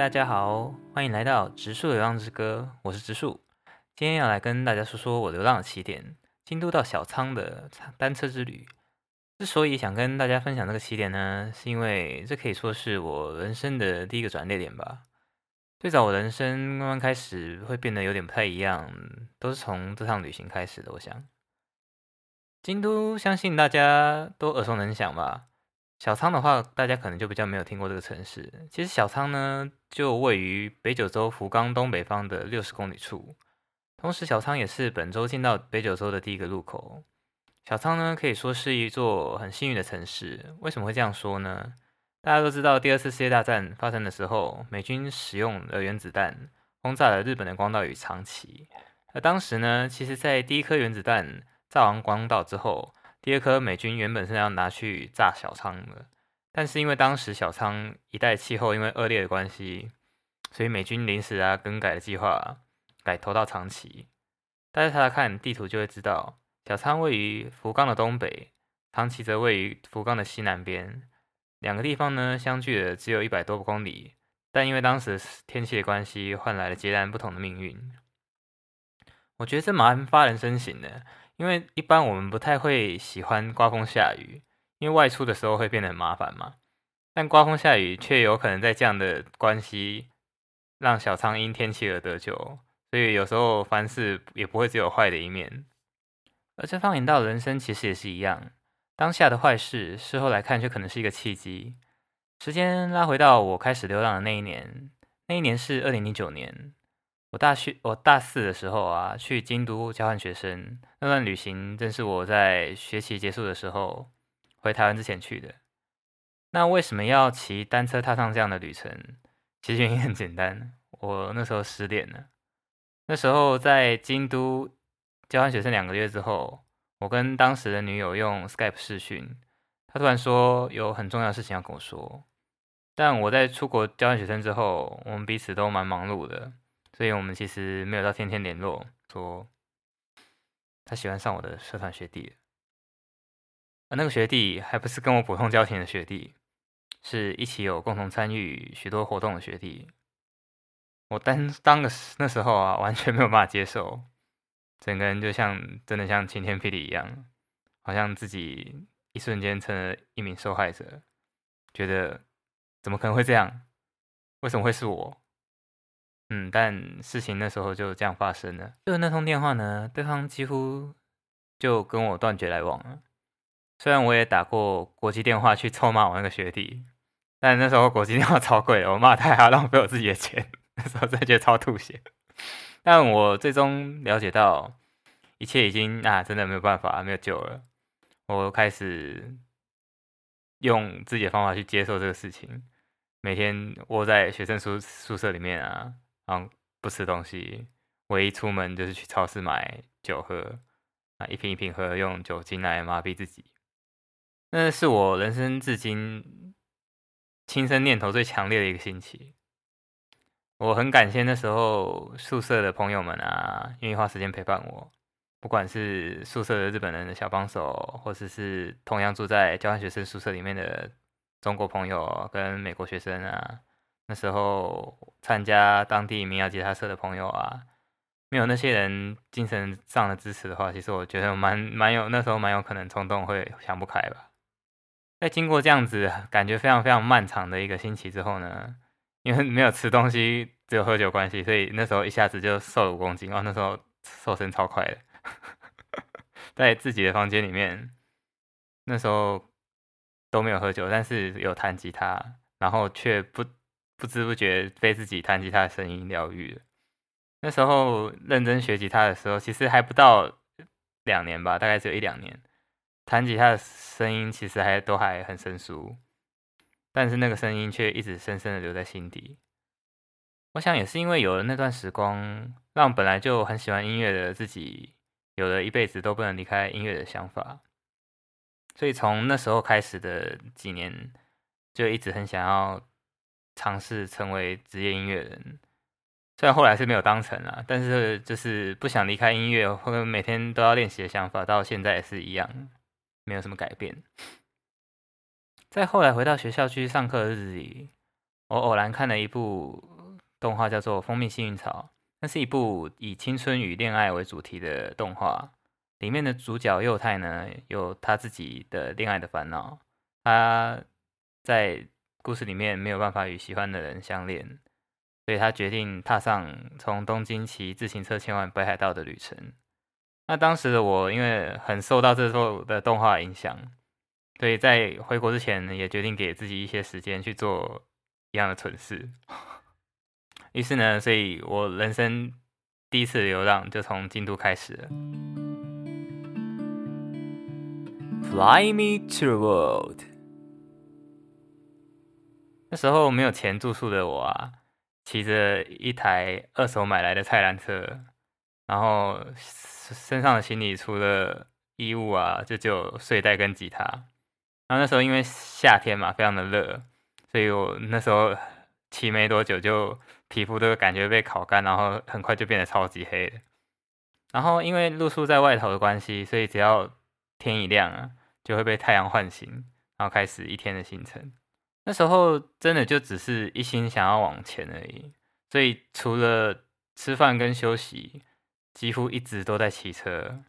大家好，欢迎来到植树流浪之歌，我是植树。今天要来跟大家说说我流浪的起点——京都到小仓的单车之旅。之所以想跟大家分享这个起点呢，是因为这可以说是我人生的第一个转捩点吧。最早我人生慢慢开始会变得有点不太一样，都是从这趟旅行开始的。我想，京都相信大家都耳熟能详吧。小仓的话，大家可能就比较没有听过这个城市。其实小仓呢，就位于北九州福冈东北方的六十公里处。同时，小仓也是本州进到北九州的第一个路口。小仓呢，可以说是一座很幸运的城市。为什么会这样说呢？大家都知道，第二次世界大战发生的时候，美军使用了原子弹轰炸了日本的广岛与长崎。而当时呢，其实在第一颗原子弹炸完广岛之后，第二颗美军原本是要拿去炸小仓的，但是因为当时小仓一带气候因为恶劣的关系，所以美军临时啊更改了计划，改投到长崎。大家查查看地图就会知道，小仓位于福冈的东北，长崎则位于福冈的西南边，两个地方呢相距的只有一百多公里，但因为当时天气的关系，换来了截然不同的命运。我觉得这蛮发人深省的。因为一般我们不太会喜欢刮风下雨，因为外出的时候会变得很麻烦嘛。但刮风下雨却有可能在这样的关系让小苍因天气而得救，所以有时候凡事也不会只有坏的一面。而这放眼到人生，其实也是一样，当下的坏事，事后来看却可能是一个契机。时间拉回到我开始流浪的那一年，那一年是二零零九年。我大学我大四的时候啊，去京都交换学生那段旅行，正是我在学期结束的时候回台湾之前去的。那为什么要骑单车踏上这样的旅程？其实原因很简单，我那时候失恋了。那时候在京都交换学生两个月之后，我跟当时的女友用 Skype 视讯，她突然说有很重要的事情要跟我说。但我在出国交换学生之后，我们彼此都蛮忙碌的。所以我们其实没有到天天联络。说他喜欢上我的社团学弟，而那个学弟还不是跟我普通交情的学弟，是一起有共同参与许多活动的学弟。我当当个那时候啊，完全没有办法接受，整个人就像真的像晴天霹雳一样，好像自己一瞬间成了一名受害者，觉得怎么可能会这样？为什么会是我？嗯，但事情那时候就这样发生了。就那通电话呢，对方几乎就跟我断绝来往了。虽然我也打过国际电话去臭骂我那个学弟，但那时候国际电话超贵，我骂他还要浪费我自己的钱，那时候真的觉得超吐血。但我最终了解到，一切已经啊，真的没有办法，没有救了。我开始用自己的方法去接受这个事情，每天窝在学生宿宿舍里面啊。嗯，不吃东西，唯一出门就是去超市买酒喝，啊，一瓶一瓶喝，用酒精来麻痹自己。那是我人生至今亲身念头最强烈的一个星期。我很感谢那时候宿舍的朋友们啊，愿意花时间陪伴我，不管是宿舍的日本人的小帮手，或者是同样住在交换学生宿舍里面的中国朋友跟美国学生啊。那时候参加当地民谣吉他社的朋友啊，没有那些人精神上的支持的话，其实我觉得蛮蛮有那时候蛮有可能冲动会想不开吧。在经过这样子感觉非常非常漫长的一个星期之后呢，因为没有吃东西，只有喝酒关系，所以那时候一下子就瘦了五公斤哦。那时候瘦身超快的，在自己的房间里面，那时候都没有喝酒，但是有弹吉他，然后却不。不知不觉被自己弹吉他的声音疗愈了。那时候认真学吉他的时候，其实还不到两年吧，大概只有一两年。弹吉他的声音其实还都还很生疏，但是那个声音却一直深深的留在心底。我想也是因为有了那段时光，让本来就很喜欢音乐的自己，有了一辈子都不能离开音乐的想法。所以从那时候开始的几年，就一直很想要。尝试成为职业音乐人，虽然后来是没有当成啊，但是就是不想离开音乐或者每天都要练习的想法，到现在也是一样，没有什么改变。在后来回到学校去上课的日子里，我偶然看了一部动画，叫做《蜂蜜幸运草》，那是一部以青春与恋爱为主题的动画。里面的主角幼太呢，有他自己的恋爱的烦恼，他在故事里面没有办法与喜欢的人相恋，所以他决定踏上从东京骑自行车前往北海道的旅程。那当时的我，因为很受到这部的动画影响，所以在回国之前也决定给自己一些时间去做一样的蠢事。于是呢，所以我人生第一次流浪就从京都开始了。Fly me to the world。那时候没有钱住宿的我啊，骑着一台二手买来的菜篮车，然后身上的行李除了衣物啊，就只有睡袋跟吉他。然后那时候因为夏天嘛，非常的热，所以我那时候骑没多久就皮肤都感觉被烤干，然后很快就变得超级黑了。然后因为露宿在外头的关系，所以只要天一亮啊。就会被太阳唤醒，然后开始一天的行程。那时候真的就只是一心想要往前而已，所以除了吃饭跟休息，几乎一直都在骑车。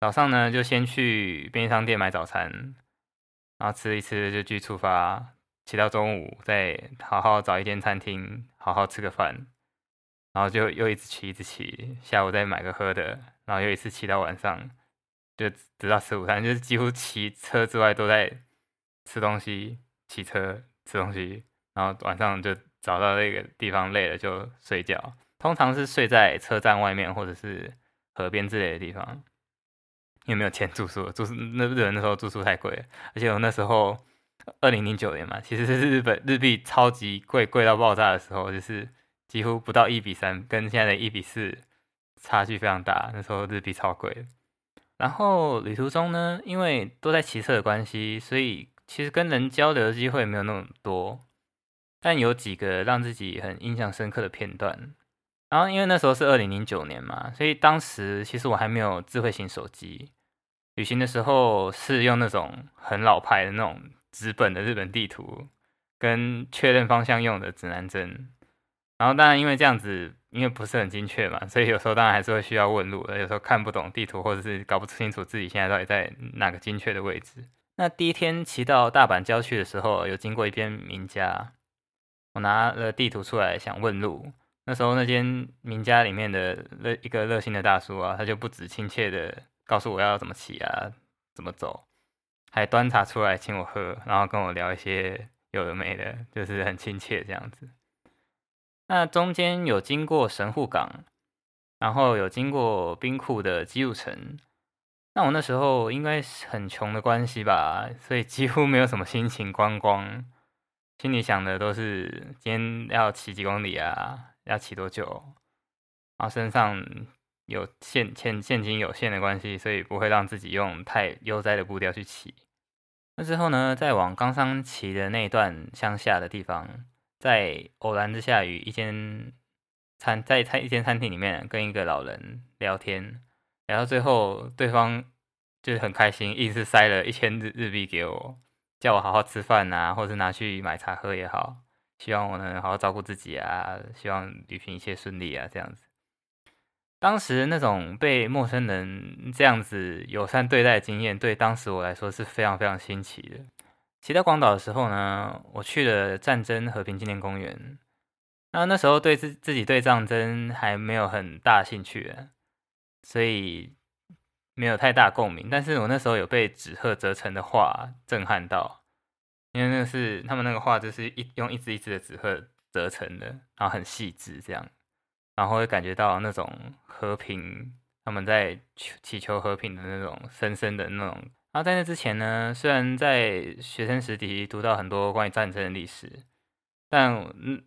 早上呢，就先去便利商店买早餐，然后吃一吃就去出发，骑到中午再好好找一间餐厅好好吃个饭，然后就又一直骑一直骑，下午再买个喝的，然后又一次骑到晚上。就直到吃午餐，就是几乎骑车之外都在吃东西、骑车、吃东西，然后晚上就找到那个地方累了就睡觉。通常是睡在车站外面或者是河边之类的地方，因为没有钱住宿，住宿那日本那时候住宿太贵了，而且我那时候二零零九年嘛，其实是日本日币超级贵，贵到爆炸的时候，就是几乎不到一比三，跟现在的一比四差距非常大。那时候日币超贵。然后旅途中呢，因为都在骑车的关系，所以其实跟人交流的机会没有那么多。但有几个让自己很印象深刻的片段。然后因为那时候是二零零九年嘛，所以当时其实我还没有智慧型手机。旅行的时候是用那种很老派的那种纸本的日本地图，跟确认方向用的指南针。然后当然因为这样子。因为不是很精确嘛，所以有时候当然还是会需要问路。有时候看不懂地图，或者是搞不清楚自己现在到底在哪个精确的位置。那第一天骑到大阪郊区的时候，有经过一间民家，我拿了地图出来想问路。那时候那间民家里面的热一个热心的大叔啊，他就不止亲切的告诉我要怎么骑啊，怎么走，还端茶出来请我喝，然后跟我聊一些有的没的，就是很亲切这样子。那中间有经过神户港，然后有经过冰库的基路城。那我那时候应该是很穷的关系吧，所以几乎没有什么心情观光，心里想的都是今天要骑几公里啊，要骑多久。然后身上有现现现金有限的关系，所以不会让自己用太悠哉的步调去骑。那之后呢，再往冈山骑的那段乡下的地方。在偶然之下，与一间餐在餐一间餐厅里面跟一个老人聊天，聊到最后，对方就是很开心，硬是塞了一千日日币给我，叫我好好吃饭呐，或者是拿去买茶喝也好，希望我能好好照顾自己啊，希望旅行一切顺利啊，这样子。当时那种被陌生人这样子友善对待的经验，对当时我来说是非常非常新奇的。骑到广岛的时候呢，我去了战争和平纪念公园。那那时候对自自己对战争还没有很大兴趣，所以没有太大共鸣。但是我那时候有被纸鹤折成的画震撼到，因为那是他们那个画就是一用一只一只的纸鹤折成的，然后很细致这样，然后会感觉到那种和平，他们在祈求和平的那种深深的那种。然后在那之前呢，虽然在学生时期读到很多关于战争的历史，但嗯，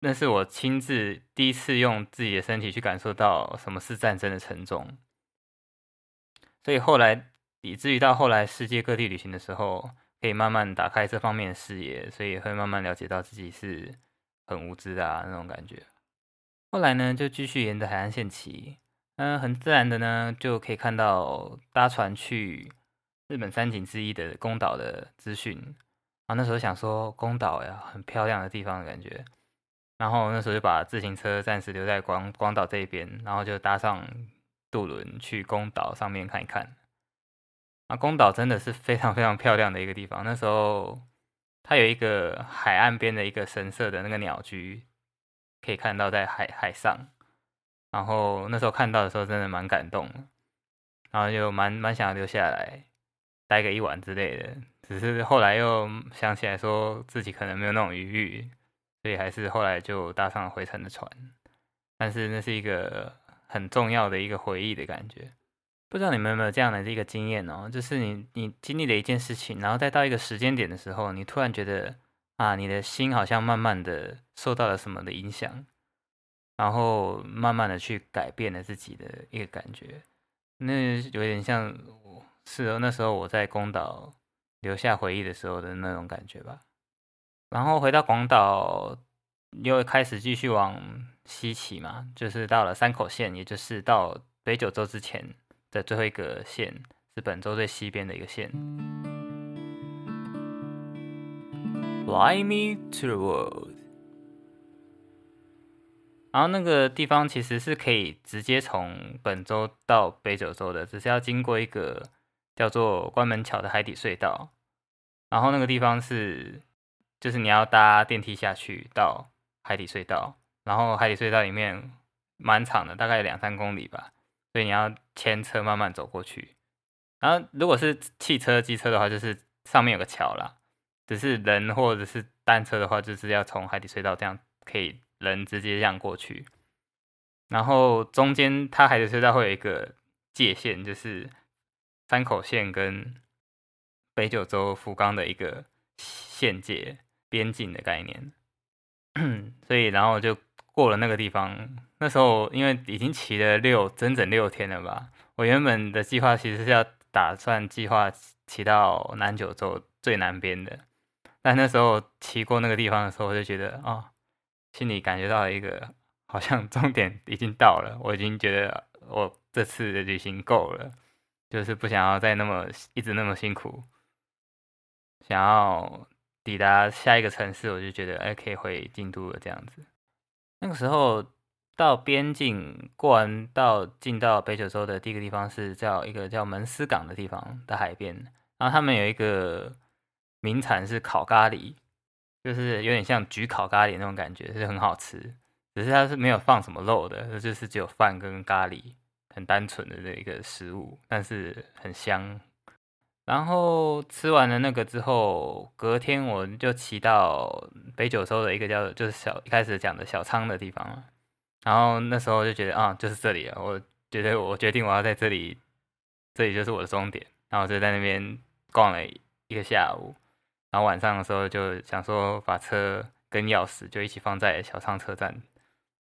那是我亲自第一次用自己的身体去感受到什么是战争的沉重。所以后来以至于到后来世界各地旅行的时候，可以慢慢打开这方面的视野，所以会慢慢了解到自己是很无知的啊那种感觉。后来呢，就继续沿着海岸线骑，嗯，很自然的呢，就可以看到搭船去。日本三景之一的宫岛的资讯，啊，那时候想说宫岛呀，很漂亮的地方的感觉。然后那时候就把自行车暂时留在广广岛这边，然后就搭上渡轮去宫岛上面看一看。啊，宫岛真的是非常非常漂亮的一个地方。那时候它有一个海岸边的一个神社的那个鸟居，可以看到在海海上。然后那时候看到的时候，真的蛮感动，然后就蛮蛮想要留下来待个一晚之类的。只是后来又想起来，说自己可能没有那种余裕，所以还是后来就搭上了回程的船。但是那是一个很重要的一个回忆的感觉。不知道你们有没有这样的一个经验哦？就是你你经历了一件事情，然后再到一个时间点的时候，你突然觉得啊，你的心好像慢慢的受到了什么的影响。然后慢慢的去改变了自己的一个感觉，那有点像是哦，那时候我在宫岛留下回忆的时候的那种感觉吧。然后回到广岛，又开始继续往西骑嘛，就是到了山口县，也就是到北九州之前的最后一个县，是本州最西边的一个县。Fly me to the world。然后那个地方其实是可以直接从本州到北九州的，只是要经过一个叫做关门桥的海底隧道。然后那个地方是，就是你要搭电梯下去到海底隧道，然后海底隧道里面蛮长的，大概两三公里吧，所以你要牵车慢慢走过去。然后如果是汽车、机车的话，就是上面有个桥啦，只是人或者是单车的话，就是要从海底隧道这样可以。人直接这样过去，然后中间它海底隧道会有一个界限，就是山口线跟北九州福冈的一个县界边境的概念。所以，然后就过了那个地方。那时候因为已经骑了六整整六天了吧，我原本的计划其实是要打算计划骑到南九州最南边的，但那时候骑过那个地方的时候，我就觉得啊。心里感觉到一个好像终点已经到了，我已经觉得我这次的旅行够了，就是不想要再那么一直那么辛苦，想要抵达下一个城市，我就觉得哎可以回京都了这样子。那个时候到边境过完到进到北九州的第一个地方是叫一个叫门司港的地方的海边，然后他们有一个名产是烤咖喱。就是有点像焗烤咖喱那种感觉，是很好吃。只是它是没有放什么肉的，就是只有饭跟咖喱，很单纯的这一个食物，但是很香。然后吃完了那个之后，隔天我就骑到北九州的一个叫就是小一开始讲的小仓的地方了。然后那时候就觉得啊，就是这里了。我觉得我决定我要在这里，这里就是我的终点。然后就在那边逛了一个下午。然后晚上的时候就想说把车跟钥匙就一起放在小仓车站，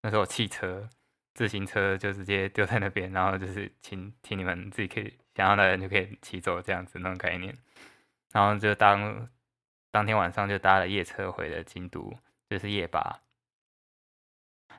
那时候汽车、自行车就直接丢在那边，然后就是请请你们自己可以想要的人就可以骑走这样子那种概念。然后就当当天晚上就搭了夜车回了京都，就是夜巴。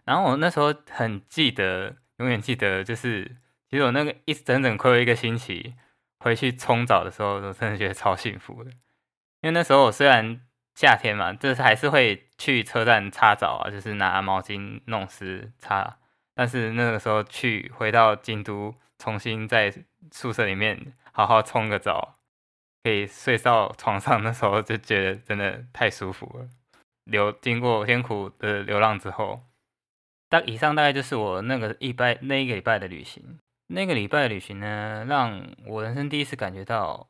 然后我那时候很记得，永远记得，就是其实我那个一整整亏了一个星期回去冲澡的时候，我真的觉得超幸福的。因为那时候我虽然夏天嘛，就是还是会去车站擦澡啊，就是拿毛巾弄湿擦。但是那个时候去回到京都，重新在宿舍里面好好冲个澡，可以睡到床上，那时候就觉得真的太舒服了。流经过艰苦的流浪之后，大以上大概就是我那个一拜那一个礼拜的旅行。那个礼拜的旅行呢，让我人生第一次感觉到。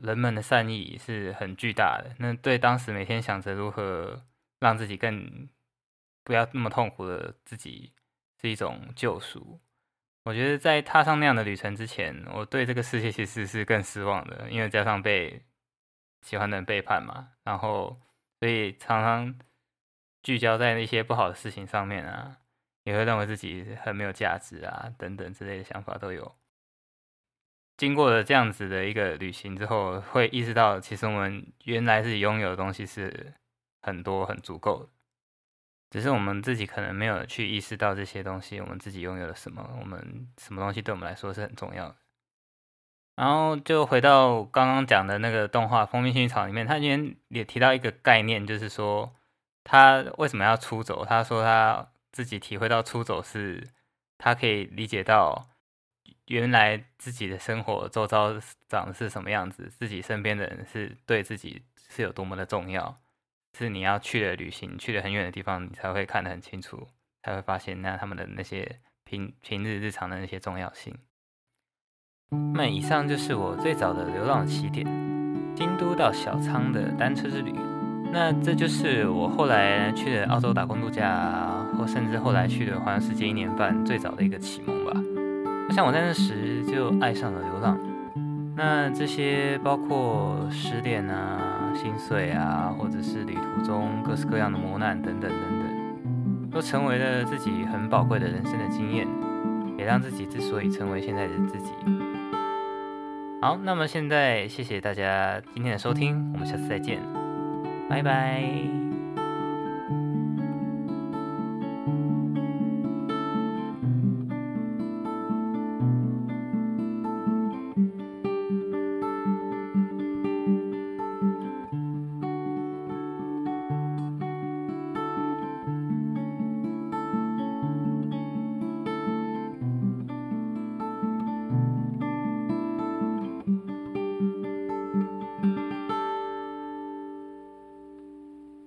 人们的善意是很巨大的。那对当时每天想着如何让自己更不要那么痛苦的自己，是一种救赎。我觉得在踏上那样的旅程之前，我对这个世界其实是更失望的，因为加上被喜欢的人背叛嘛，然后所以常常聚焦在那些不好的事情上面啊，也会认为自己很没有价值啊，等等之类的想法都有。经过了这样子的一个旅行之后，会意识到，其实我们原来自己拥有的东西是很多、很足够的，只是我们自己可能没有去意识到这些东西，我们自己拥有了什么，我们什么东西对我们来说是很重要的。然后就回到刚刚讲的那个动画《蜂蜜薰衣草》里面，他今天也提到一个概念，就是说他为什么要出走？他说他自己体会到出走是，他可以理解到原来自己的生活周遭长的是什么样子，自己身边的人是对自己是有多么的重要，是你要去了旅行，去了很远的地方，你才会看得很清楚，才会发现那他们的那些平平日日常的那些重要性。那以上就是我最早的流浪起点，京都到小仓的单车之旅。那这就是我后来去的澳洲打工度假，或甚至后来去的环游世界一年半最早的一个启蒙吧。像我在那时就爱上了流浪。那这些包括失恋啊、心碎啊，或者是旅途中各式各样的磨难等等等等，都成为了自己很宝贵的人生的经验，也让自己之所以成为现在的自己。好，那么现在谢谢大家今天的收听，我们下次再见，拜拜。